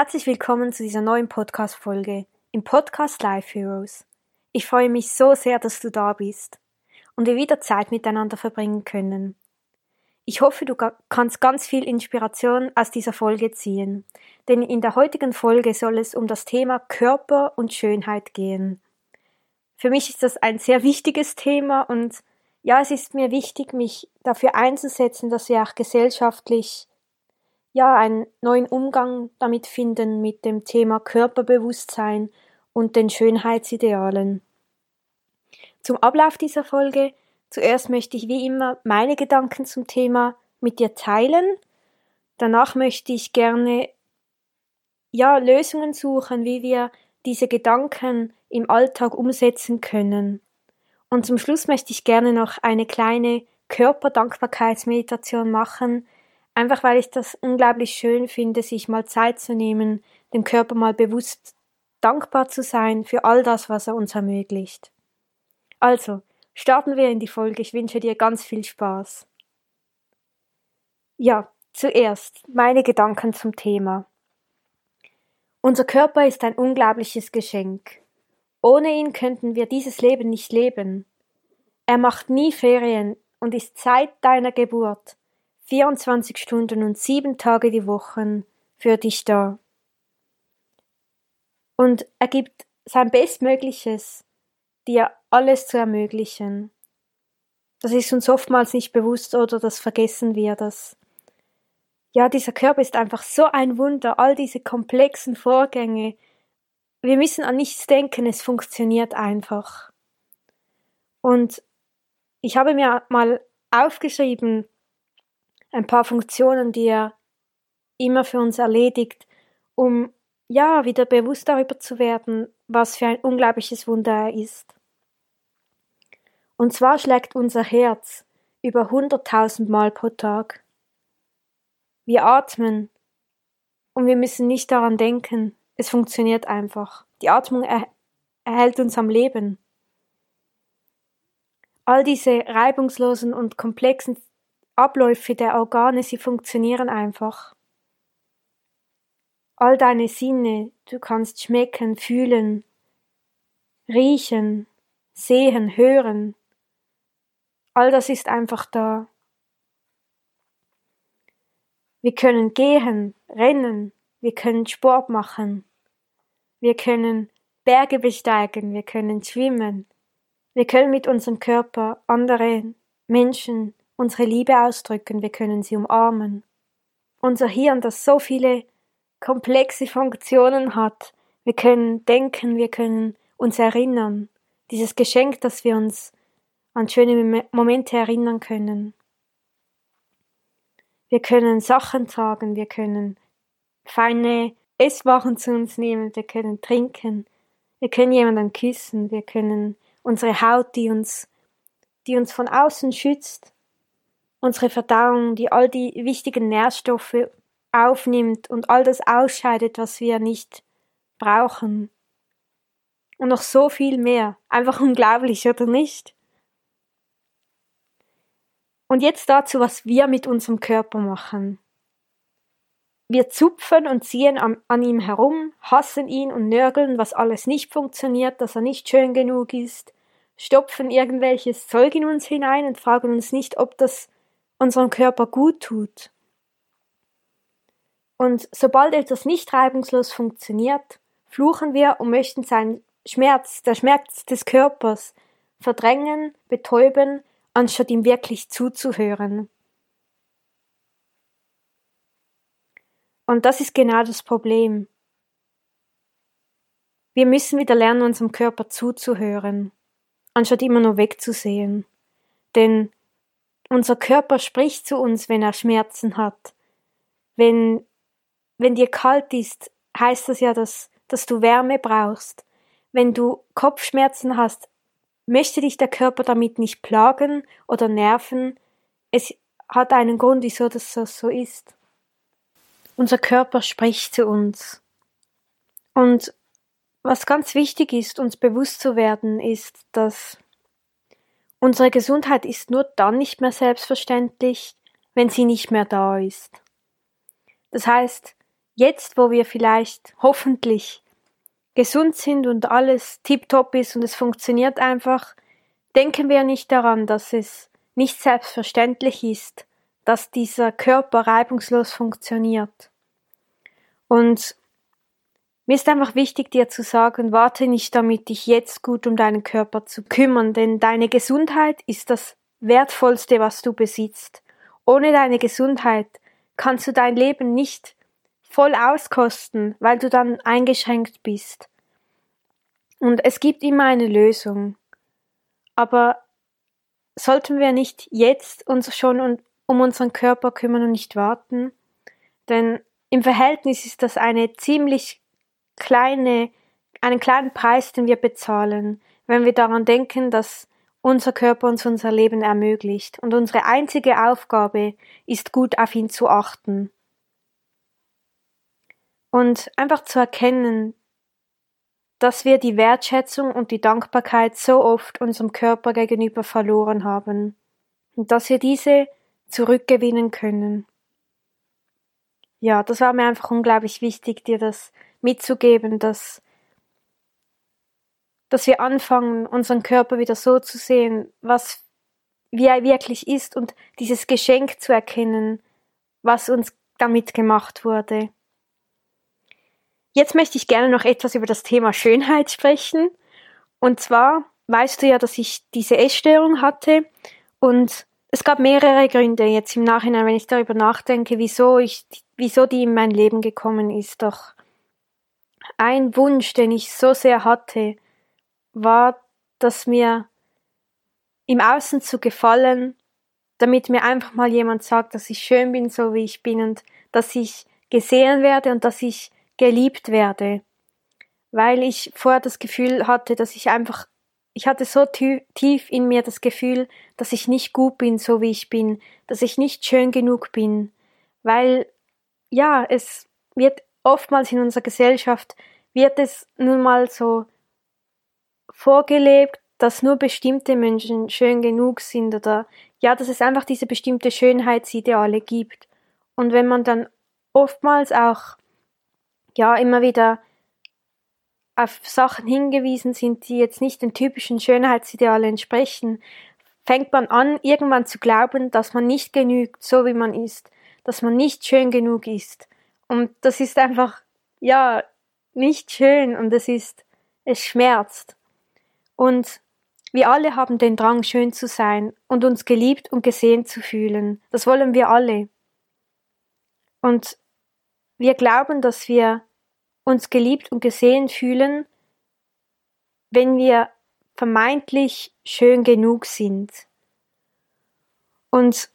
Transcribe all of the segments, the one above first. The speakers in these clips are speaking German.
Herzlich willkommen zu dieser neuen Podcast-Folge im Podcast Life Heroes. Ich freue mich so sehr, dass du da bist und wir wieder Zeit miteinander verbringen können. Ich hoffe, du kannst ganz viel Inspiration aus dieser Folge ziehen, denn in der heutigen Folge soll es um das Thema Körper und Schönheit gehen. Für mich ist das ein sehr wichtiges Thema und ja, es ist mir wichtig, mich dafür einzusetzen, dass wir auch gesellschaftlich ja, einen neuen Umgang damit finden mit dem Thema Körperbewusstsein und den Schönheitsidealen. Zum Ablauf dieser Folge zuerst möchte ich wie immer meine Gedanken zum Thema mit dir teilen. Danach möchte ich gerne ja Lösungen suchen, wie wir diese Gedanken im Alltag umsetzen können. Und zum Schluss möchte ich gerne noch eine kleine Körperdankbarkeitsmeditation machen, Einfach weil ich das unglaublich schön finde, sich mal Zeit zu nehmen, dem Körper mal bewusst dankbar zu sein für all das, was er uns ermöglicht. Also, starten wir in die Folge. Ich wünsche dir ganz viel Spaß. Ja, zuerst meine Gedanken zum Thema. Unser Körper ist ein unglaubliches Geschenk. Ohne ihn könnten wir dieses Leben nicht leben. Er macht nie Ferien und ist seit deiner Geburt 24 Stunden und sieben Tage die Woche für dich da. Und er gibt sein Bestmögliches, dir alles zu ermöglichen. Das ist uns oftmals nicht bewusst oder das vergessen wir, dass ja, dieser Körper ist einfach so ein Wunder, all diese komplexen Vorgänge. Wir müssen an nichts denken, es funktioniert einfach. Und ich habe mir mal aufgeschrieben, ein paar Funktionen, die er immer für uns erledigt, um ja wieder bewusst darüber zu werden, was für ein unglaubliches Wunder er ist. Und zwar schlägt unser Herz über hunderttausend Mal pro Tag. Wir atmen und wir müssen nicht daran denken, es funktioniert einfach. Die Atmung er erhält uns am Leben. All diese reibungslosen und komplexen Abläufe der Organe, sie funktionieren einfach. All deine Sinne, du kannst schmecken, fühlen, riechen, sehen, hören. All das ist einfach da. Wir können gehen, rennen, wir können Sport machen, wir können Berge besteigen, wir können schwimmen, wir können mit unserem Körper andere Menschen unsere Liebe ausdrücken, wir können sie umarmen. Unser Hirn, das so viele komplexe Funktionen hat, wir können denken, wir können uns erinnern. Dieses Geschenk, dass wir uns an schöne Momente erinnern können. Wir können Sachen tragen, wir können feine Esswaren zu uns nehmen, wir können trinken, wir können jemanden küssen, wir können unsere Haut, die uns, die uns von außen schützt, unsere Verdauung, die all die wichtigen Nährstoffe aufnimmt und all das ausscheidet, was wir nicht brauchen. Und noch so viel mehr. Einfach unglaublich, oder nicht? Und jetzt dazu, was wir mit unserem Körper machen. Wir zupfen und ziehen an, an, ihm herum, hassen ihn und nörgeln, was alles nicht funktioniert, dass er nicht schön genug ist, stopfen irgendwelches Zeug in uns hinein und fragen uns nicht, ob das unserem Körper gut tut. Und sobald etwas nicht reibungslos funktioniert, fluchen wir und möchten seinen Schmerz, der Schmerz des Körpers, verdrängen, betäuben, anstatt ihm wirklich zuzuhören. Und das ist genau das Problem. Wir müssen wieder lernen, unserem Körper zuzuhören, anstatt immer nur wegzusehen. Denn unser Körper spricht zu uns, wenn er Schmerzen hat. Wenn, wenn dir kalt ist, heißt das ja, dass, dass du Wärme brauchst. Wenn du Kopfschmerzen hast, möchte dich der Körper damit nicht plagen oder nerven. Es hat einen Grund, wieso das so ist. Unser Körper spricht zu uns. Und was ganz wichtig ist, uns bewusst zu werden, ist, dass unsere Gesundheit ist nur dann nicht mehr selbstverständlich, wenn sie nicht mehr da ist. Das heißt, jetzt, wo wir vielleicht hoffentlich gesund sind und alles tiptop ist und es funktioniert einfach, denken wir nicht daran, dass es nicht selbstverständlich ist, dass dieser Körper reibungslos funktioniert. Und mir ist einfach wichtig, dir zu sagen, warte nicht damit, dich jetzt gut um deinen Körper zu kümmern, denn deine Gesundheit ist das Wertvollste, was du besitzt. Ohne deine Gesundheit kannst du dein Leben nicht voll auskosten, weil du dann eingeschränkt bist. Und es gibt immer eine Lösung. Aber sollten wir nicht jetzt uns schon um unseren Körper kümmern und nicht warten? Denn im Verhältnis ist das eine ziemlich kleine, einen kleinen Preis, den wir bezahlen, wenn wir daran denken, dass unser Körper uns unser Leben ermöglicht und unsere einzige Aufgabe ist gut auf ihn zu achten. Und einfach zu erkennen, dass wir die Wertschätzung und die Dankbarkeit so oft unserem Körper gegenüber verloren haben und dass wir diese zurückgewinnen können. Ja, das war mir einfach unglaublich wichtig, dir das mitzugeben, dass, dass wir anfangen, unseren Körper wieder so zu sehen, was, wie er wirklich ist und dieses Geschenk zu erkennen, was uns damit gemacht wurde. Jetzt möchte ich gerne noch etwas über das Thema Schönheit sprechen. Und zwar weißt du ja, dass ich diese Essstörung hatte und es gab mehrere Gründe jetzt im Nachhinein, wenn ich darüber nachdenke, wieso ich, wieso die in mein Leben gekommen ist. Doch ein Wunsch, den ich so sehr hatte, war, dass mir im Außen zu gefallen, damit mir einfach mal jemand sagt, dass ich schön bin, so wie ich bin und dass ich gesehen werde und dass ich geliebt werde, weil ich vorher das Gefühl hatte, dass ich einfach, ich hatte so tief in mir das Gefühl, dass ich nicht gut bin, so wie ich bin, dass ich nicht schön genug bin, weil ja, es wird oftmals in unserer Gesellschaft wird es nun mal so vorgelebt, dass nur bestimmte Menschen schön genug sind oder ja, dass es einfach diese bestimmte Schönheitsideale gibt. Und wenn man dann oftmals auch ja immer wieder auf Sachen hingewiesen sind, die jetzt nicht den typischen Schönheitsidealen entsprechen, fängt man an, irgendwann zu glauben, dass man nicht genügt, so wie man ist, dass man nicht schön genug ist. Und das ist einfach, ja, nicht schön und es ist, es schmerzt. Und wir alle haben den Drang, schön zu sein und uns geliebt und gesehen zu fühlen. Das wollen wir alle. Und wir glauben, dass wir uns geliebt und gesehen fühlen, wenn wir vermeintlich schön genug sind. Und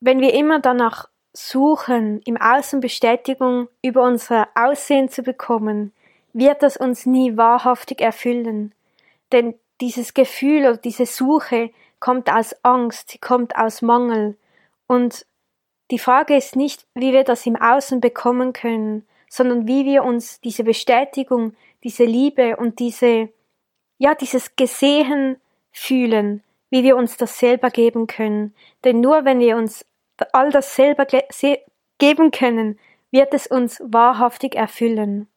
wenn wir immer danach suchen, im Außen Bestätigung über unser Aussehen zu bekommen, wird das uns nie wahrhaftig erfüllen. Denn dieses Gefühl oder diese Suche kommt aus Angst, sie kommt aus Mangel. Und die Frage ist nicht, wie wir das im Außen bekommen können, sondern wie wir uns diese Bestätigung, diese Liebe und diese, ja, dieses Gesehen fühlen, wie wir uns das selber geben können. Denn nur wenn wir uns all das selber ge geben können, wird es uns wahrhaftig erfüllen.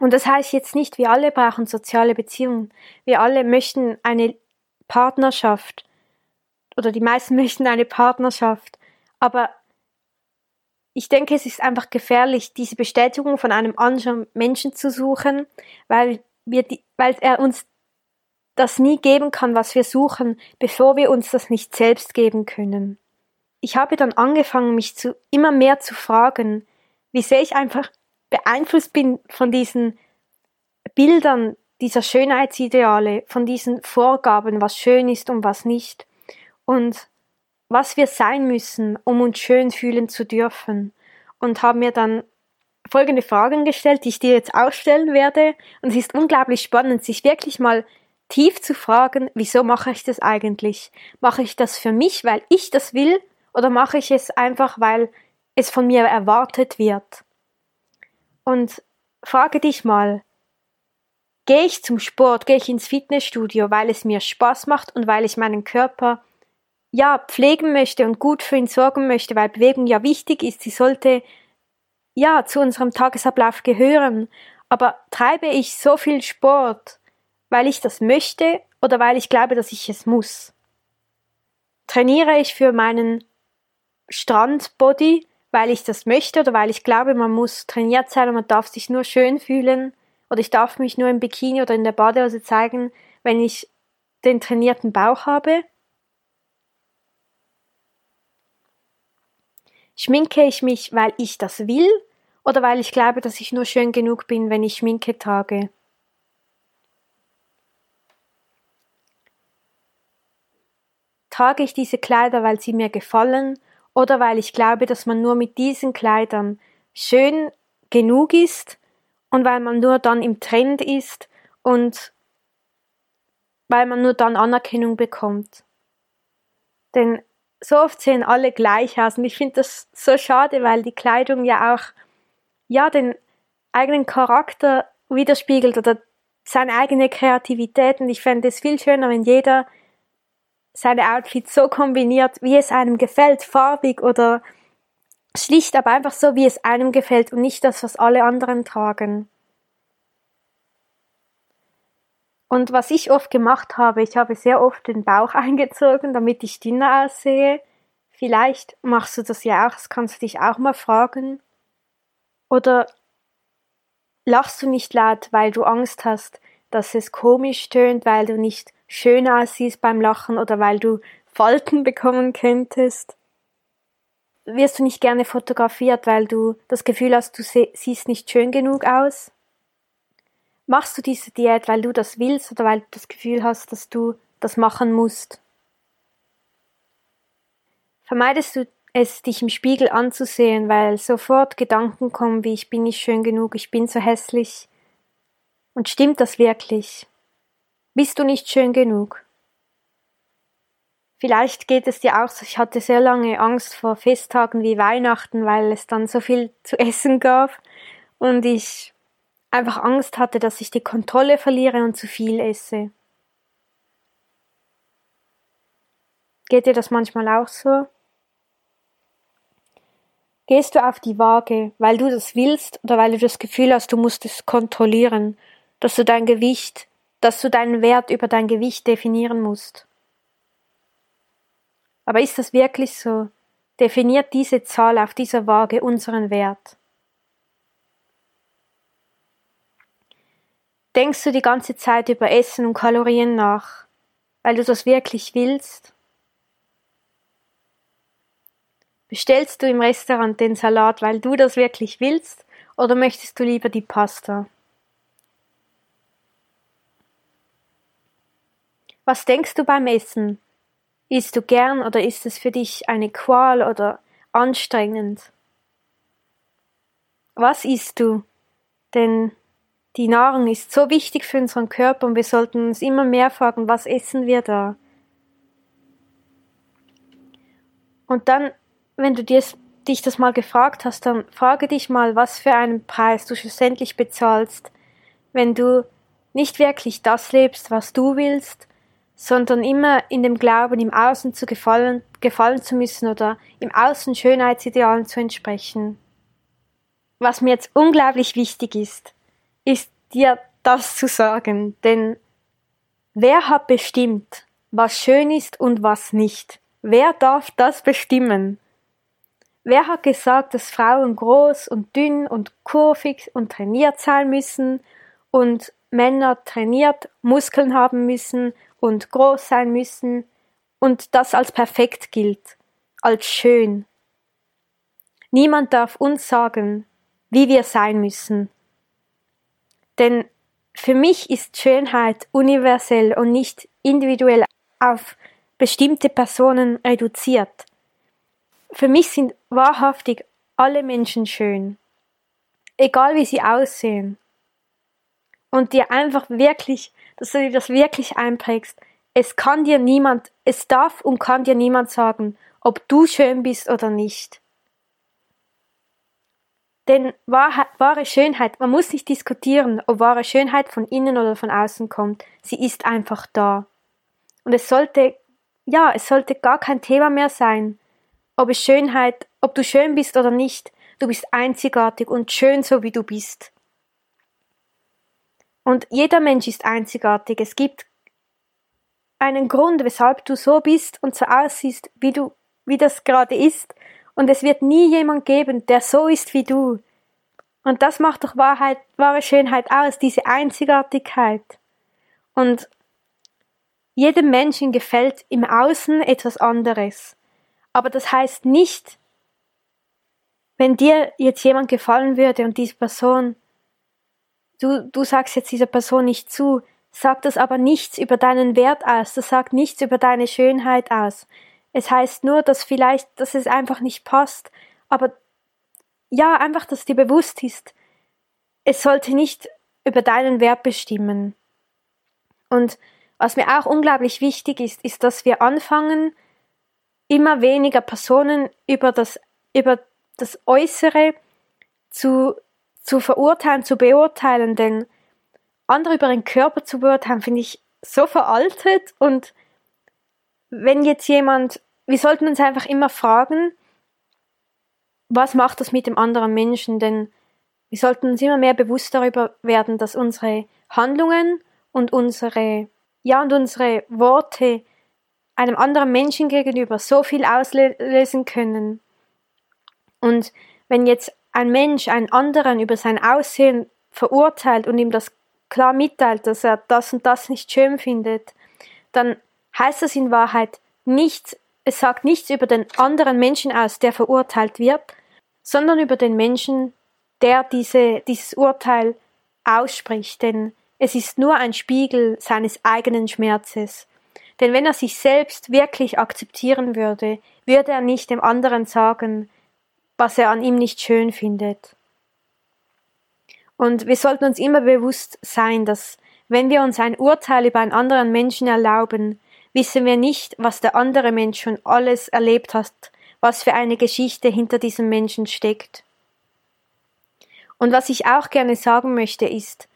Und das heißt jetzt nicht, wir alle brauchen soziale Beziehungen. Wir alle möchten eine Partnerschaft oder die meisten möchten eine Partnerschaft. Aber ich denke, es ist einfach gefährlich, diese Bestätigung von einem anderen Menschen zu suchen, weil wir die, weil er uns das nie geben kann, was wir suchen, bevor wir uns das nicht selbst geben können. Ich habe dann angefangen, mich zu, immer mehr zu fragen, wie sehr ich einfach beeinflusst bin von diesen Bildern dieser Schönheitsideale, von diesen Vorgaben, was schön ist und was nicht und was wir sein müssen, um uns schön fühlen zu dürfen. und haben mir dann folgende Fragen gestellt, die ich dir jetzt auch stellen werde. Und es ist unglaublich spannend, sich wirklich mal tief zu fragen, wieso mache ich das eigentlich? Mache ich das für mich, weil ich das will, oder mache ich es einfach, weil es von mir erwartet wird? Und frage dich mal, gehe ich zum Sport, gehe ich ins Fitnessstudio, weil es mir Spaß macht und weil ich meinen Körper ja pflegen möchte und gut für ihn sorgen möchte, weil Bewegung ja wichtig ist, sie sollte ja zu unserem Tagesablauf gehören. Aber treibe ich so viel Sport, weil ich das möchte oder weil ich glaube, dass ich es muss? Trainiere ich für meinen Strandbody, weil ich das möchte oder weil ich glaube, man muss trainiert sein und man darf sich nur schön fühlen oder ich darf mich nur im Bikini oder in der Badehose zeigen, wenn ich den trainierten Bauch habe? Schminke ich mich, weil ich das will oder weil ich glaube, dass ich nur schön genug bin, wenn ich Schminke trage? Trage ich diese Kleider, weil sie mir gefallen oder weil ich glaube, dass man nur mit diesen Kleidern schön genug ist und weil man nur dann im Trend ist und weil man nur dann Anerkennung bekommt. Denn so oft sehen alle gleich aus und ich finde das so schade, weil die Kleidung ja auch ja den eigenen Charakter widerspiegelt oder seine eigene Kreativität und ich fände es viel schöner, wenn jeder seine Outfits so kombiniert, wie es einem gefällt, farbig oder schlicht, aber einfach so, wie es einem gefällt und nicht das, was alle anderen tragen. Und was ich oft gemacht habe, ich habe sehr oft den Bauch eingezogen, damit ich dünner aussehe. Vielleicht machst du das ja auch, das kannst du dich auch mal fragen. Oder lachst du nicht laut, weil du Angst hast, dass es komisch tönt, weil du nicht schön aussiehst beim Lachen oder weil du Falten bekommen könntest? Wirst du nicht gerne fotografiert, weil du das Gefühl hast, du siehst nicht schön genug aus? Machst du diese Diät, weil du das willst oder weil du das Gefühl hast, dass du das machen musst? Vermeidest du es, dich im Spiegel anzusehen, weil sofort Gedanken kommen wie ich bin nicht schön genug, ich bin so hässlich. Und stimmt das wirklich? Bist du nicht schön genug? Vielleicht geht es dir auch so, ich hatte sehr lange Angst vor Festtagen wie Weihnachten, weil es dann so viel zu essen gab und ich einfach Angst hatte, dass ich die Kontrolle verliere und zu viel esse. Geht dir das manchmal auch so? Gehst du auf die Waage, weil du das willst oder weil du das Gefühl hast, du musst es kontrollieren, dass du dein Gewicht, dass du deinen Wert über dein Gewicht definieren musst? Aber ist das wirklich so? Definiert diese Zahl auf dieser Waage unseren Wert? Denkst du die ganze Zeit über Essen und Kalorien nach, weil du das wirklich willst? Bestellst du im Restaurant den Salat, weil du das wirklich willst, oder möchtest du lieber die Pasta? Was denkst du beim Essen? Isst du gern oder ist es für dich eine Qual oder anstrengend? Was isst du? Denn die Nahrung ist so wichtig für unseren Körper und wir sollten uns immer mehr fragen, was essen wir da? Und dann, wenn du dir, dich das mal gefragt hast, dann frage dich mal, was für einen Preis du schlussendlich bezahlst, wenn du nicht wirklich das lebst, was du willst, sondern immer in dem Glauben, im Außen zu gefallen, gefallen zu müssen oder im Außen Schönheitsidealen zu entsprechen. Was mir jetzt unglaublich wichtig ist, ist dir das zu sagen, denn wer hat bestimmt, was schön ist und was nicht? Wer darf das bestimmen? Wer hat gesagt, dass Frauen groß und dünn und kurvig und trainiert sein müssen und Männer trainiert Muskeln haben müssen und groß sein müssen und das als perfekt gilt, als schön. Niemand darf uns sagen, wie wir sein müssen. Denn für mich ist Schönheit universell und nicht individuell auf bestimmte Personen reduziert. Für mich sind wahrhaftig alle Menschen schön. Egal wie sie aussehen. Und dir einfach wirklich, dass du dir das wirklich einprägst. Es kann dir niemand, es darf und kann dir niemand sagen, ob du schön bist oder nicht. Denn wahre Schönheit, man muss nicht diskutieren, ob wahre Schönheit von innen oder von außen kommt. Sie ist einfach da. Und es sollte, ja, es sollte gar kein Thema mehr sein, ob es Schönheit, ob du schön bist oder nicht. Du bist einzigartig und schön so wie du bist. Und jeder Mensch ist einzigartig. Es gibt einen Grund, weshalb du so bist und so aussiehst, wie du, wie das gerade ist. Und es wird nie jemand geben, der so ist wie du. Und das macht doch Wahrheit, wahre Schönheit aus, diese Einzigartigkeit. Und jedem Menschen gefällt im Außen etwas anderes. Aber das heißt nicht, wenn dir jetzt jemand gefallen würde und diese Person, du, du sagst jetzt dieser Person nicht zu, sagt das aber nichts über deinen Wert aus, das sagt nichts über deine Schönheit aus. Es heißt nur, dass vielleicht, dass es einfach nicht passt, aber ja, einfach, dass dir bewusst ist, es sollte nicht über deinen Wert bestimmen. Und was mir auch unglaublich wichtig ist, ist, dass wir anfangen, immer weniger Personen über das, über das Äußere zu, zu verurteilen, zu beurteilen, denn andere über den Körper zu beurteilen, finde ich so veraltet und wenn jetzt jemand, wir sollten uns einfach immer fragen, was macht das mit dem anderen Menschen? Denn wir sollten uns immer mehr bewusst darüber werden, dass unsere Handlungen und unsere, ja, und unsere Worte einem anderen Menschen gegenüber so viel auslösen können. Und wenn jetzt ein Mensch einen anderen über sein Aussehen verurteilt und ihm das klar mitteilt, dass er das und das nicht schön findet, dann heißt das in Wahrheit nichts, es sagt nichts über den anderen Menschen aus, der verurteilt wird, sondern über den Menschen, der diese, dieses Urteil ausspricht, denn es ist nur ein Spiegel seines eigenen Schmerzes. Denn wenn er sich selbst wirklich akzeptieren würde, würde er nicht dem anderen sagen, was er an ihm nicht schön findet. Und wir sollten uns immer bewusst sein, dass wenn wir uns ein Urteil über einen anderen Menschen erlauben, wissen wir nicht, was der andere Mensch schon alles erlebt hat was für eine Geschichte hinter diesem Menschen steckt. Und was ich auch gerne sagen möchte ist,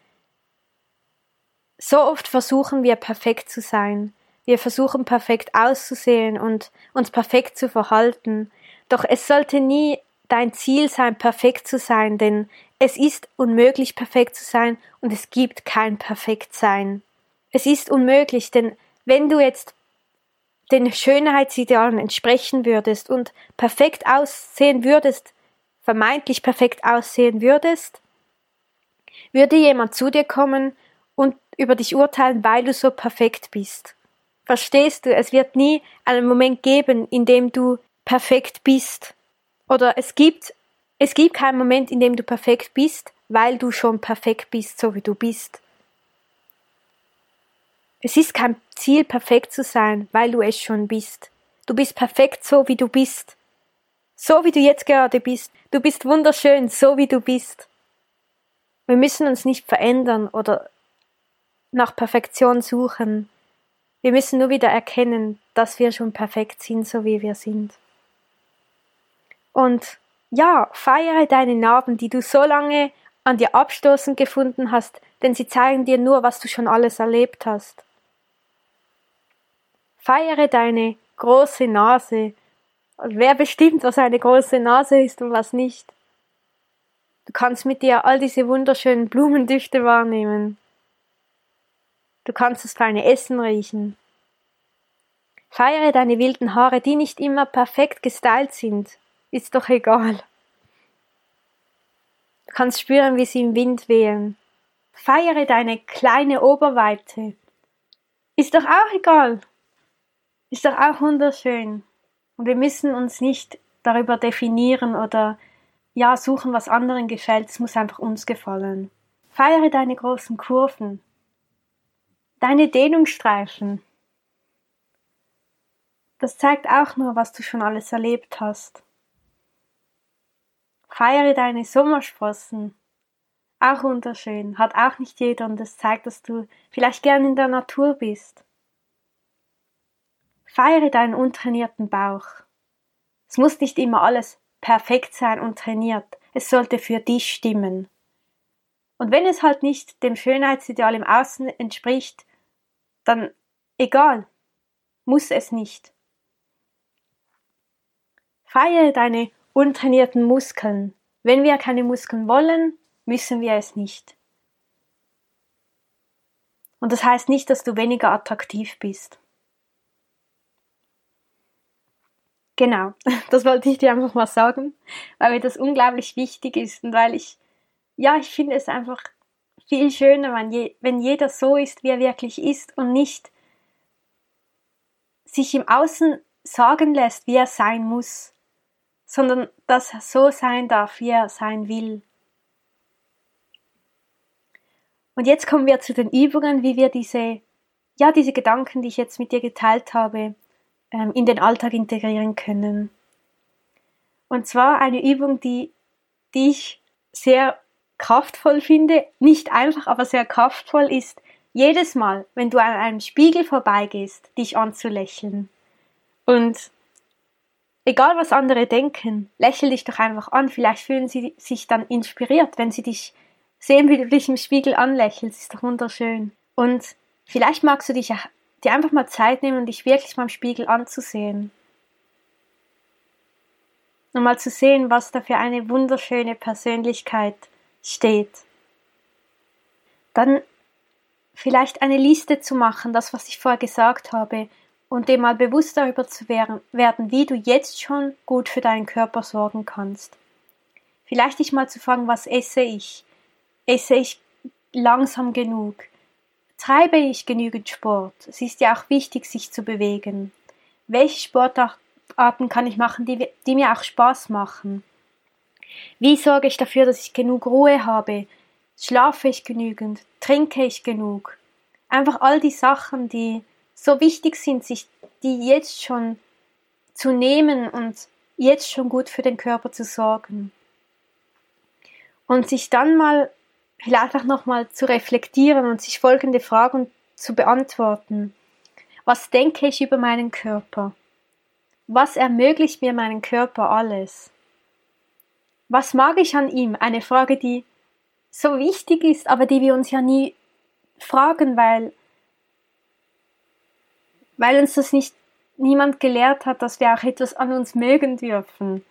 so oft versuchen wir perfekt zu sein, wir versuchen perfekt auszusehen und uns perfekt zu verhalten, doch es sollte nie dein Ziel sein, perfekt zu sein, denn es ist unmöglich, perfekt zu sein und es gibt kein Perfektsein. Es ist unmöglich, denn wenn du jetzt den Schönheitsidealen entsprechen würdest und perfekt aussehen würdest, vermeintlich perfekt aussehen würdest, würde jemand zu dir kommen und über dich urteilen, weil du so perfekt bist. Verstehst du, es wird nie einen Moment geben, in dem du perfekt bist. Oder es gibt, es gibt keinen Moment, in dem du perfekt bist, weil du schon perfekt bist, so wie du bist. Es ist kein Ziel, perfekt zu sein, weil du es schon bist. Du bist perfekt so, wie du bist. So wie du jetzt gerade bist. Du bist wunderschön, so wie du bist. Wir müssen uns nicht verändern oder nach Perfektion suchen. Wir müssen nur wieder erkennen, dass wir schon perfekt sind, so wie wir sind. Und ja, feiere deine Narben, die du so lange an dir abstoßend gefunden hast, denn sie zeigen dir nur, was du schon alles erlebt hast. Feiere deine große Nase. wer bestimmt, was eine große Nase ist und was nicht? Du kannst mit dir all diese wunderschönen Blumendüfte wahrnehmen. Du kannst das feine Essen riechen. Feiere deine wilden Haare, die nicht immer perfekt gestylt sind. Ist doch egal. Du kannst spüren, wie sie im Wind wehen. Feiere deine kleine Oberweite. Ist doch auch egal. Ist doch auch wunderschön. Und wir müssen uns nicht darüber definieren oder ja suchen, was anderen gefällt. Es muss einfach uns gefallen. Feiere deine großen Kurven, deine Dehnungsstreifen. Das zeigt auch nur, was du schon alles erlebt hast. Feiere deine Sommersprossen. Auch wunderschön, hat auch nicht jeder und es zeigt, dass du vielleicht gern in der Natur bist. Feiere deinen untrainierten Bauch. Es muss nicht immer alles perfekt sein und trainiert. Es sollte für dich stimmen. Und wenn es halt nicht dem Schönheitsideal im Außen entspricht, dann egal, muss es nicht. Feiere deine untrainierten Muskeln. Wenn wir keine Muskeln wollen, müssen wir es nicht. Und das heißt nicht, dass du weniger attraktiv bist. Genau, das wollte ich dir einfach mal sagen, weil mir das unglaublich wichtig ist und weil ich, ja, ich finde es einfach viel schöner, wenn, je, wenn jeder so ist, wie er wirklich ist und nicht sich im Außen sagen lässt, wie er sein muss, sondern dass er so sein darf, wie er sein will. Und jetzt kommen wir zu den Übungen, wie wir diese, ja, diese Gedanken, die ich jetzt mit dir geteilt habe, ähm, in den Alltag integrieren können. Und zwar eine Übung, die, die ich sehr kraftvoll finde, nicht einfach, aber sehr kraftvoll ist, jedes Mal, wenn du an einem Spiegel vorbeigehst, dich anzulächeln. Und egal was andere denken, lächel dich doch einfach an. Vielleicht fühlen sie sich dann inspiriert, wenn sie dich sehen, wie du dich im Spiegel anlächelst. Ist doch wunderschön. Und vielleicht magst du dich dir einfach mal Zeit nehmen, dich wirklich mal im Spiegel anzusehen. Und mal zu sehen, was da für eine wunderschöne Persönlichkeit steht. Dann vielleicht eine Liste zu machen, das, was ich vorher gesagt habe, und dir mal bewusst darüber zu werden, wie du jetzt schon gut für deinen Körper sorgen kannst. Vielleicht dich mal zu fragen, was esse ich? Esse ich langsam genug? Treibe ich genügend Sport? Es ist ja auch wichtig, sich zu bewegen. Welche Sportarten kann ich machen, die, die mir auch Spaß machen? Wie sorge ich dafür, dass ich genug Ruhe habe? Schlafe ich genügend? Trinke ich genug? Einfach all die Sachen, die so wichtig sind, sich die jetzt schon zu nehmen und jetzt schon gut für den Körper zu sorgen. Und sich dann mal vielleicht auch nochmal zu reflektieren und sich folgende Fragen zu beantworten. Was denke ich über meinen Körper? Was ermöglicht mir meinen Körper alles? Was mag ich an ihm? Eine Frage, die so wichtig ist, aber die wir uns ja nie fragen, weil, weil uns das nicht niemand gelehrt hat, dass wir auch etwas an uns mögen dürfen.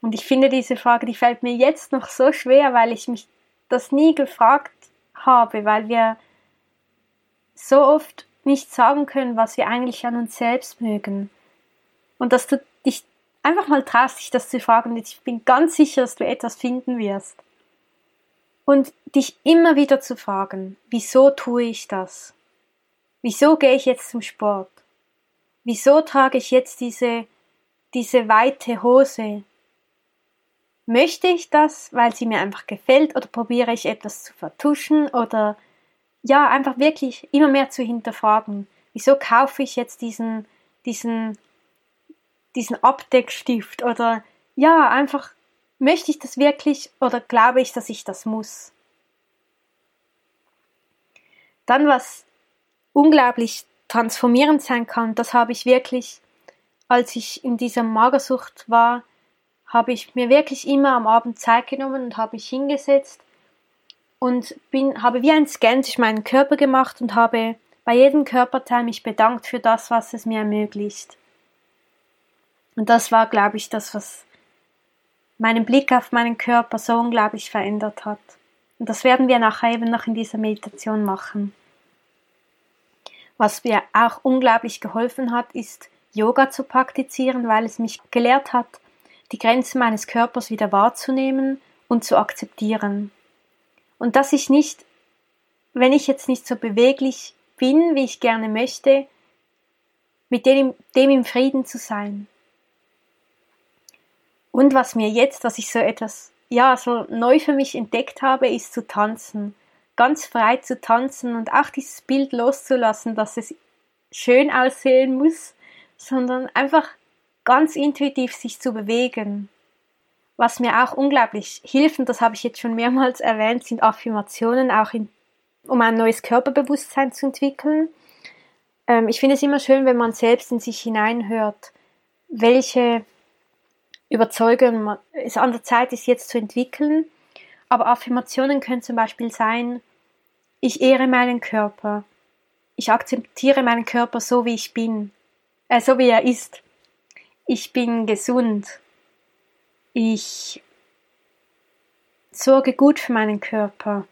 Und ich finde diese Frage, die fällt mir jetzt noch so schwer, weil ich mich das nie gefragt habe, weil wir so oft nicht sagen können, was wir eigentlich an uns selbst mögen. Und dass du dich einfach mal traust, dich das zu fragen. Ich bin ganz sicher, dass du etwas finden wirst. Und dich immer wieder zu fragen, wieso tue ich das? Wieso gehe ich jetzt zum Sport? Wieso trage ich jetzt diese, diese weite Hose? Möchte ich das, weil sie mir einfach gefällt oder probiere ich etwas zu vertuschen oder ja, einfach wirklich immer mehr zu hinterfragen. Wieso kaufe ich jetzt diesen, diesen, diesen Abdeckstift oder ja, einfach möchte ich das wirklich oder glaube ich, dass ich das muss? Dann was unglaublich transformierend sein kann, das habe ich wirklich, als ich in dieser Magersucht war, habe ich mir wirklich immer am Abend Zeit genommen und habe mich hingesetzt und bin, habe wie ein Scan durch meinen Körper gemacht und habe bei jedem Körperteil mich bedankt für das, was es mir ermöglicht. Und das war, glaube ich, das, was meinen Blick auf meinen Körper so unglaublich verändert hat. Und das werden wir nachher eben noch in dieser Meditation machen. Was mir auch unglaublich geholfen hat, ist Yoga zu praktizieren, weil es mich gelehrt hat, die Grenzen meines Körpers wieder wahrzunehmen und zu akzeptieren. Und dass ich nicht, wenn ich jetzt nicht so beweglich bin, wie ich gerne möchte, mit dem, dem im Frieden zu sein. Und was mir jetzt, was ich so etwas, ja, so neu für mich entdeckt habe, ist zu tanzen. Ganz frei zu tanzen und auch dieses Bild loszulassen, dass es schön aussehen muss, sondern einfach ganz intuitiv sich zu bewegen. Was mir auch unglaublich hilft, und das habe ich jetzt schon mehrmals erwähnt, sind Affirmationen, auch in, um ein neues Körperbewusstsein zu entwickeln. Ähm, ich finde es immer schön, wenn man selbst in sich hineinhört, welche Überzeugungen es an der Zeit ist, jetzt zu entwickeln. Aber Affirmationen können zum Beispiel sein, ich ehre meinen Körper, ich akzeptiere meinen Körper so, wie ich bin, äh, so wie er ist. Ich bin gesund. Ich sorge gut für meinen Körper.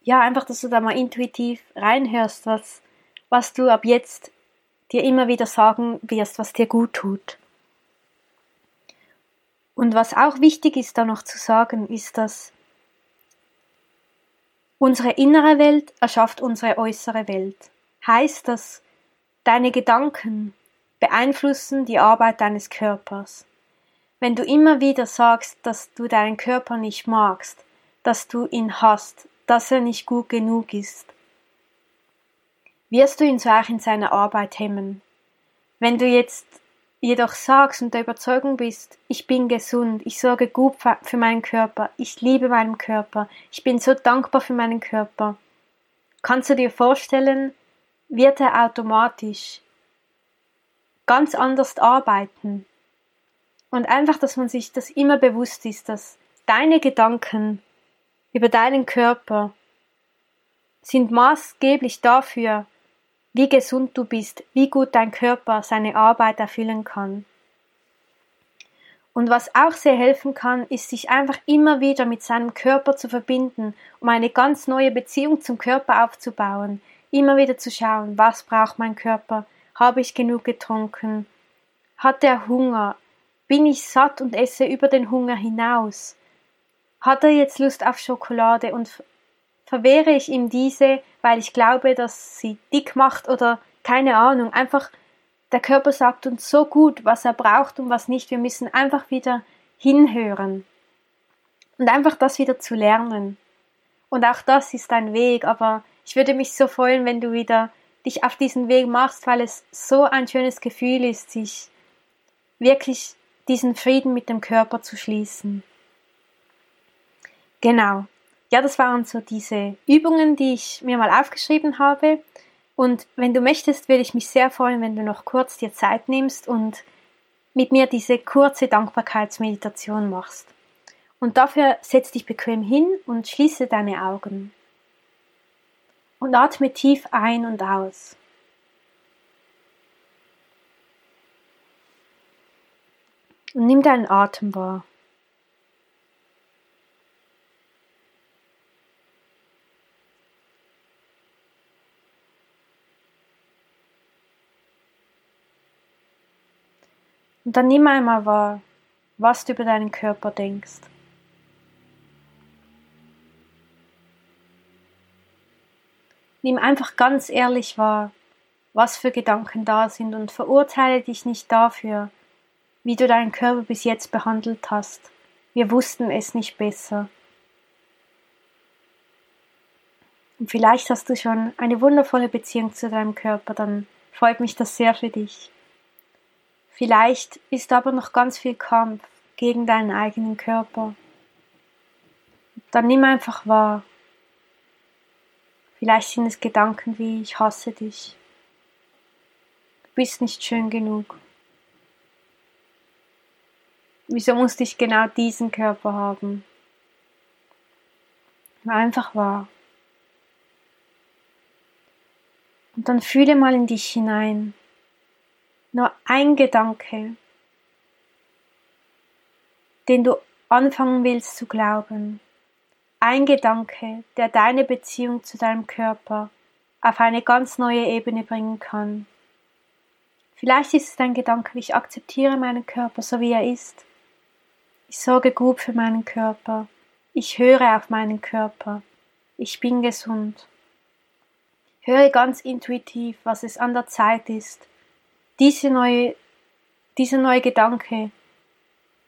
Ja, einfach, dass du da mal intuitiv reinhörst, was, was du ab jetzt dir immer wieder sagen wirst, was dir gut tut. Und was auch wichtig ist da noch zu sagen, ist, dass unsere innere Welt erschafft unsere äußere Welt. Heißt das, deine Gedanken beeinflussen die Arbeit deines Körpers. Wenn du immer wieder sagst, dass du deinen Körper nicht magst, dass du ihn hast, dass er nicht gut genug ist, wirst du ihn so auch in seiner Arbeit hemmen. Wenn du jetzt jedoch sagst und der Überzeugung bist, ich bin gesund, ich sorge gut für meinen Körper, ich liebe meinen Körper, ich bin so dankbar für meinen Körper, kannst du dir vorstellen, wird er automatisch ganz anders arbeiten. Und einfach, dass man sich das immer bewusst ist, dass deine Gedanken über deinen Körper sind maßgeblich dafür, wie gesund du bist, wie gut dein Körper seine Arbeit erfüllen kann. Und was auch sehr helfen kann, ist sich einfach immer wieder mit seinem Körper zu verbinden, um eine ganz neue Beziehung zum Körper aufzubauen, immer wieder zu schauen, was braucht mein Körper, habe ich genug getrunken, hat er Hunger, bin ich satt und esse über den Hunger hinaus, hat er jetzt Lust auf Schokolade und verwehre ich ihm diese, weil ich glaube, dass sie dick macht oder keine Ahnung. Einfach, der Körper sagt uns so gut, was er braucht und was nicht. Wir müssen einfach wieder hinhören. Und einfach das wieder zu lernen. Und auch das ist ein Weg, aber ich würde mich so freuen, wenn du wieder dich auf diesen Weg machst, weil es so ein schönes Gefühl ist, sich wirklich diesen Frieden mit dem Körper zu schließen. Genau ja, das waren so diese Übungen, die ich mir mal aufgeschrieben habe. Und wenn du möchtest, würde ich mich sehr freuen, wenn du noch kurz dir Zeit nimmst und mit mir diese kurze Dankbarkeitsmeditation machst. Und dafür setz dich bequem hin und schließe deine Augen. Und atme tief ein und aus. Und nimm deinen Atem wahr. Und dann nimm einmal wahr, was du über deinen Körper denkst. Nimm einfach ganz ehrlich wahr, was für Gedanken da sind und verurteile dich nicht dafür, wie du deinen Körper bis jetzt behandelt hast. Wir wussten es nicht besser. Und vielleicht hast du schon eine wundervolle Beziehung zu deinem Körper, dann freut mich das sehr für dich. Vielleicht ist aber noch ganz viel Kampf gegen deinen eigenen Körper. Dann nimm einfach wahr. Vielleicht sind es Gedanken wie ich hasse dich. Du bist nicht schön genug. Wieso musste ich genau diesen Körper haben? Einfach wahr. Und dann fühle mal in dich hinein. Nur ein Gedanke, den du anfangen willst zu glauben. Ein Gedanke, der deine Beziehung zu deinem Körper auf eine ganz neue Ebene bringen kann. Vielleicht ist es ein Gedanke, ich akzeptiere meinen Körper so wie er ist. Ich sorge gut für meinen Körper. Ich höre auf meinen Körper. Ich bin gesund. Höre ganz intuitiv, was es an der Zeit ist, diese neue, dieser neue Gedanke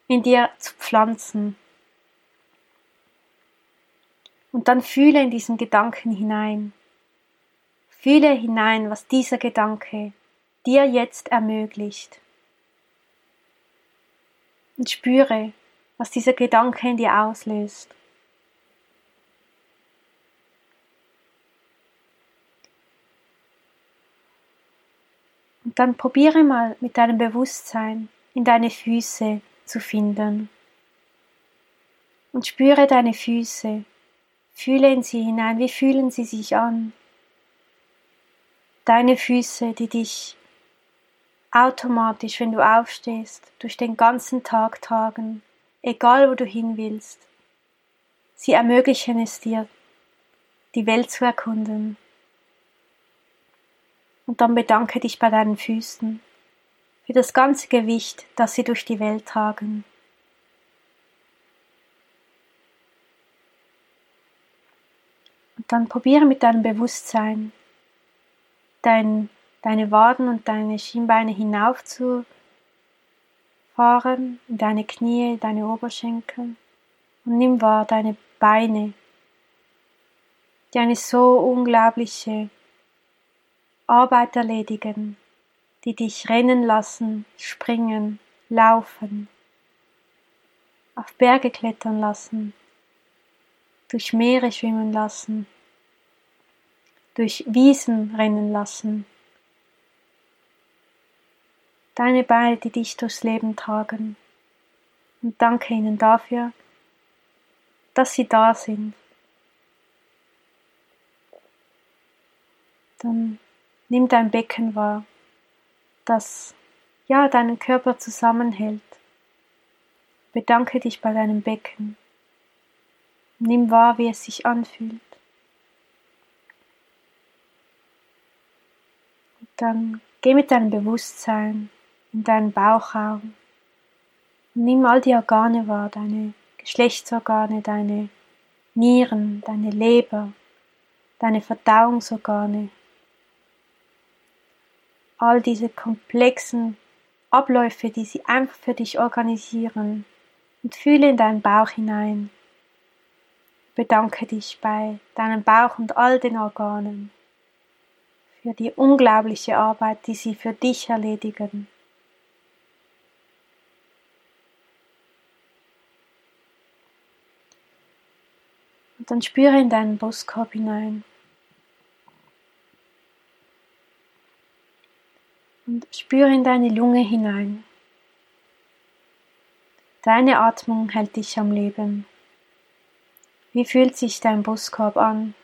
in dir zu pflanzen. Und dann fühle in diesen Gedanken hinein. Fühle hinein, was dieser Gedanke dir jetzt ermöglicht. Und spüre, was dieser Gedanke in dir auslöst. Und dann probiere mal mit deinem Bewusstsein in deine Füße zu finden. Und spüre deine Füße. Fühle in sie hinein. Wie fühlen sie sich an? Deine Füße, die dich automatisch, wenn du aufstehst, durch den ganzen Tag tragen, egal wo du hin willst. Sie ermöglichen es dir, die Welt zu erkunden. Und dann bedanke dich bei deinen Füßen für das ganze Gewicht, das sie durch die Welt tragen. Und dann probiere mit deinem Bewusstsein dein, deine Waden und deine Schienbeine hinaufzufahren, in deine Knie, deine Oberschenkel und nimm wahr deine Beine, die eine so unglaubliche Arbeit erledigen, die dich rennen lassen, springen, laufen, auf Berge klettern lassen, durch Meere schwimmen lassen, durch Wiesen rennen lassen. Deine Beine, die dich durchs Leben tragen. Und danke ihnen dafür, dass sie da sind. Dann nimm dein Becken wahr, das ja deinen Körper zusammenhält. Bedanke dich bei deinem Becken. Nimm wahr, wie es sich anfühlt. Und dann geh mit deinem Bewusstsein in deinen Bauchraum. Nimm all die Organe wahr, deine Geschlechtsorgane, deine Nieren, deine Leber, deine Verdauungsorgane. All diese komplexen Abläufe, die sie einfach für dich organisieren. Und fühle in deinen Bauch hinein. Bedanke dich bei deinem Bauch und all den Organen für die unglaubliche Arbeit, die sie für dich erledigen. Und dann spüre in deinen Brustkorb hinein. Und spüre in deine Lunge hinein. Deine Atmung hält dich am Leben. Wie fühlt sich dein Brustkorb an?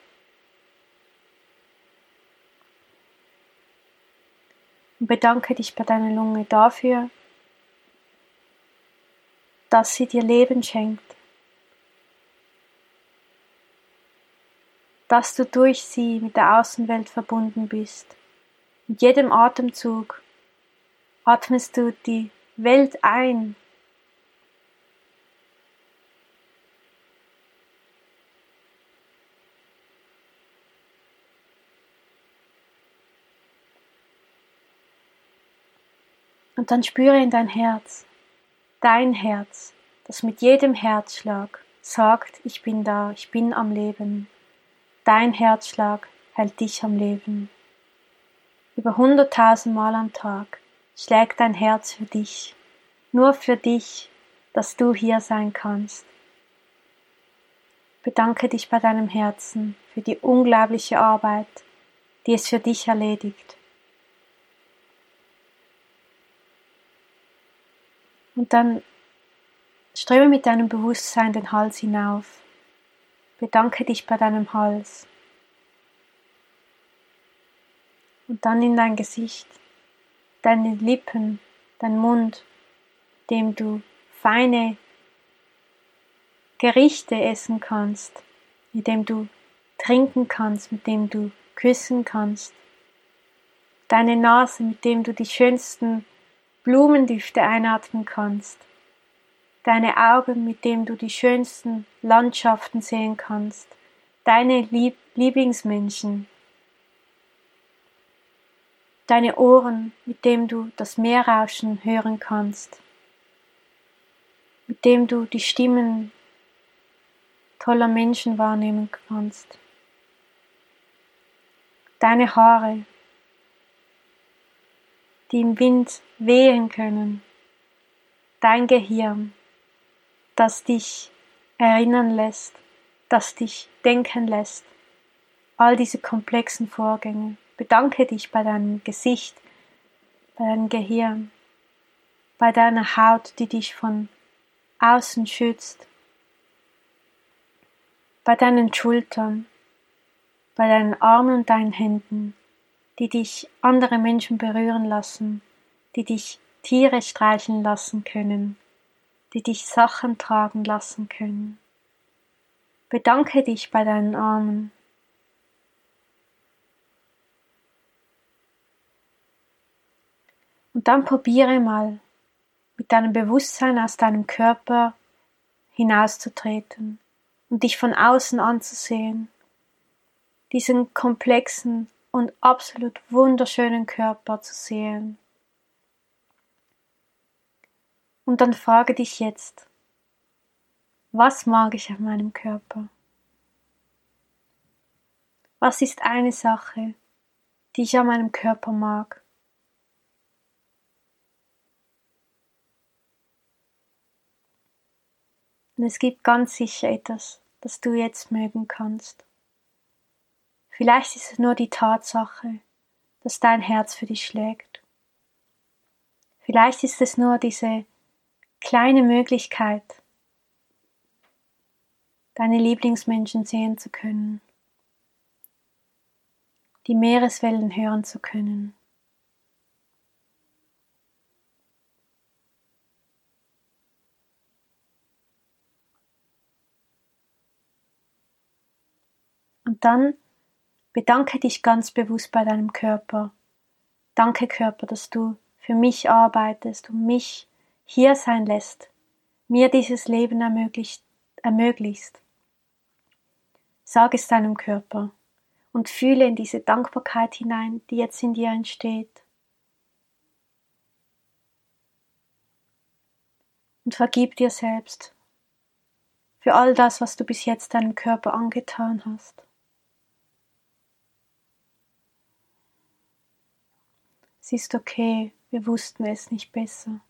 Und bedanke dich bei deiner Lunge dafür, dass sie dir Leben schenkt, dass du durch sie mit der Außenwelt verbunden bist. Mit jedem Atemzug atmest du die Welt ein, Und dann spüre in dein Herz, dein Herz, das mit jedem Herzschlag sagt, ich bin da, ich bin am Leben. Dein Herzschlag hält dich am Leben. Über hunderttausend Mal am Tag schlägt dein Herz für dich, nur für dich, dass du hier sein kannst. Bedanke dich bei deinem Herzen für die unglaubliche Arbeit, die es für dich erledigt. Und dann strebe mit deinem Bewusstsein den Hals hinauf. Bedanke dich bei deinem Hals. Und dann in dein Gesicht, deine Lippen, dein Mund, dem du feine Gerichte essen kannst, mit dem du trinken kannst, mit dem du küssen kannst. Deine Nase, mit dem du die schönsten Blumendüfte einatmen kannst, deine Augen, mit dem du die schönsten Landschaften sehen kannst, deine Lieb Lieblingsmenschen, deine Ohren, mit dem du das Meerrauschen hören kannst, mit dem du die Stimmen toller Menschen wahrnehmen kannst, deine Haare, die im Wind wehen können, dein Gehirn, das dich erinnern lässt, das dich denken lässt. All diese komplexen Vorgänge. Bedanke dich bei deinem Gesicht, bei deinem Gehirn, bei deiner Haut, die dich von außen schützt, bei deinen Schultern, bei deinen Armen und deinen Händen, die dich andere Menschen berühren lassen, die dich Tiere streicheln lassen können, die dich Sachen tragen lassen können. Bedanke dich bei deinen Armen. Dann probiere mal, mit deinem Bewusstsein aus deinem Körper hinauszutreten und dich von außen anzusehen, diesen komplexen und absolut wunderschönen Körper zu sehen. Und dann frage dich jetzt, was mag ich an meinem Körper? Was ist eine Sache, die ich an meinem Körper mag? Und es gibt ganz sicher etwas, das du jetzt mögen kannst. Vielleicht ist es nur die Tatsache, dass dein Herz für dich schlägt. Vielleicht ist es nur diese kleine Möglichkeit, deine Lieblingsmenschen sehen zu können, die Meereswellen hören zu können. Dann bedanke dich ganz bewusst bei deinem Körper. Danke Körper, dass du für mich arbeitest und mich hier sein lässt, mir dieses Leben ermöglicht, ermöglichst. Sag es deinem Körper und fühle in diese Dankbarkeit hinein, die jetzt in dir entsteht. Und vergib dir selbst für all das, was du bis jetzt deinem Körper angetan hast. Es ist okay, wir wussten es nicht besser.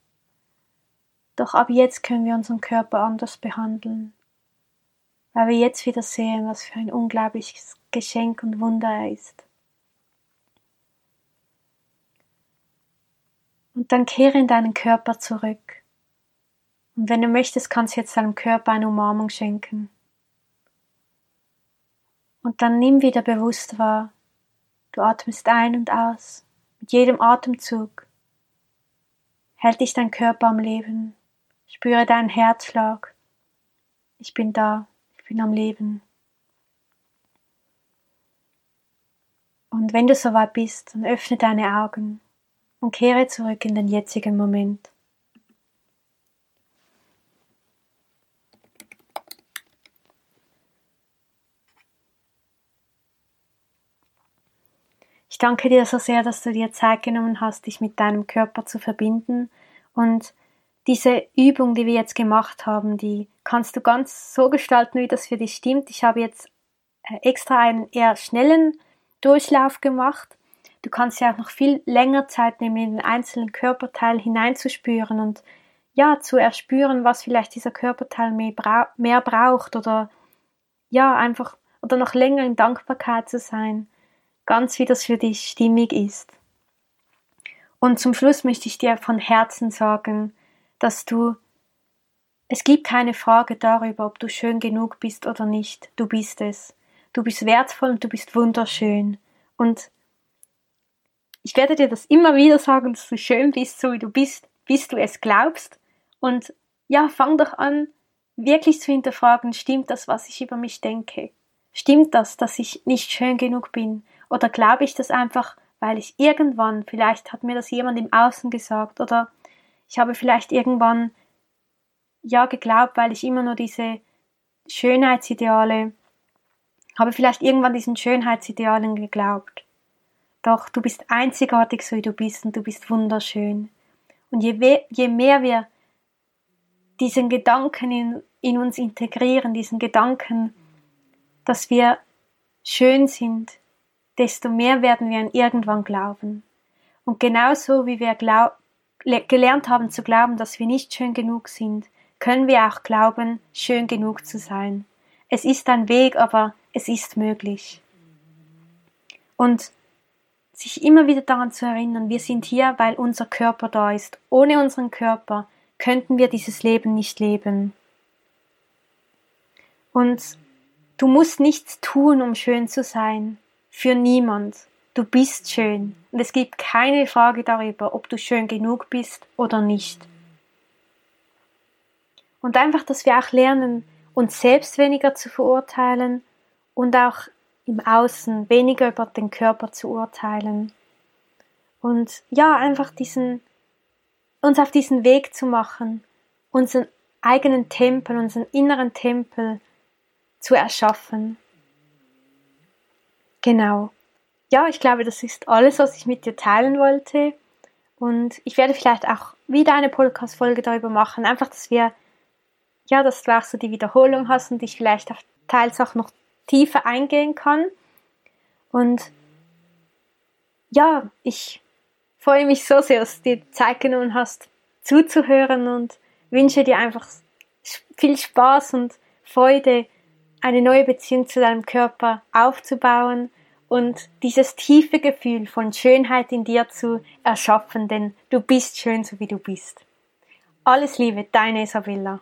Doch ab jetzt können wir unseren Körper anders behandeln, weil wir jetzt wieder sehen, was für ein unglaubliches Geschenk und Wunder er ist. Und dann kehre in deinen Körper zurück. Und wenn du möchtest, kannst du jetzt deinem Körper eine Umarmung schenken. Und dann nimm wieder bewusst wahr. Du atmest ein und aus. Mit jedem Atemzug hält dich dein Körper am Leben. Spüre deinen Herzschlag. Ich bin da, ich bin am Leben. Und wenn du soweit bist, dann öffne deine Augen und kehre zurück in den jetzigen Moment. Ich danke dir so sehr, dass du dir Zeit genommen hast, dich mit deinem Körper zu verbinden und diese Übung, die wir jetzt gemacht haben, die kannst du ganz so gestalten, wie das für dich stimmt. Ich habe jetzt äh, extra einen eher schnellen Durchlauf gemacht. Du kannst ja auch noch viel länger Zeit nehmen, in den einzelnen Körperteil hineinzuspüren und ja, zu erspüren, was vielleicht dieser Körperteil mehr, bra mehr braucht oder ja, einfach oder noch länger in Dankbarkeit zu sein, ganz wie das für dich stimmig ist. Und zum Schluss möchte ich dir von Herzen sagen, dass du, es gibt keine Frage darüber, ob du schön genug bist oder nicht. Du bist es. Du bist wertvoll und du bist wunderschön. Und ich werde dir das immer wieder sagen, dass du schön bist, so wie du bist, bis du es glaubst. Und ja, fang doch an, wirklich zu hinterfragen, stimmt das, was ich über mich denke? Stimmt das, dass ich nicht schön genug bin? Oder glaube ich das einfach, weil ich irgendwann, vielleicht hat mir das jemand im Außen gesagt, oder ich habe vielleicht irgendwann ja geglaubt, weil ich immer nur diese Schönheitsideale, habe vielleicht irgendwann diesen Schönheitsidealen geglaubt. Doch du bist einzigartig, so wie du bist, und du bist wunderschön. Und je, je mehr wir diesen Gedanken in, in uns integrieren, diesen Gedanken, dass wir schön sind, desto mehr werden wir an irgendwann glauben. Und genauso wie wir glauben, gelernt haben zu glauben, dass wir nicht schön genug sind, können wir auch glauben, schön genug zu sein. Es ist ein Weg, aber es ist möglich. Und sich immer wieder daran zu erinnern, wir sind hier, weil unser Körper da ist. Ohne unseren Körper könnten wir dieses Leben nicht leben. Und du musst nichts tun, um schön zu sein. Für niemand. Du bist schön. Und es gibt keine Frage darüber, ob du schön genug bist oder nicht. Und einfach, dass wir auch lernen, uns selbst weniger zu verurteilen und auch im Außen weniger über den Körper zu urteilen. Und ja, einfach diesen, uns auf diesen Weg zu machen, unseren eigenen Tempel, unseren inneren Tempel zu erschaffen. Genau. Ja, ich glaube, das ist alles, was ich mit dir teilen wollte. Und ich werde vielleicht auch wieder eine Podcast-Folge darüber machen. Einfach, dass wir, ja, dass du auch so die Wiederholung hast und ich vielleicht auch teils auch noch tiefer eingehen kann. Und ja, ich freue mich so sehr, dass du dir Zeit genommen hast, zuzuhören und wünsche dir einfach viel Spaß und Freude, eine neue Beziehung zu deinem Körper aufzubauen und dieses tiefe Gefühl von Schönheit in dir zu erschaffen, denn du bist schön, so wie du bist. Alles Liebe, deine Isabella.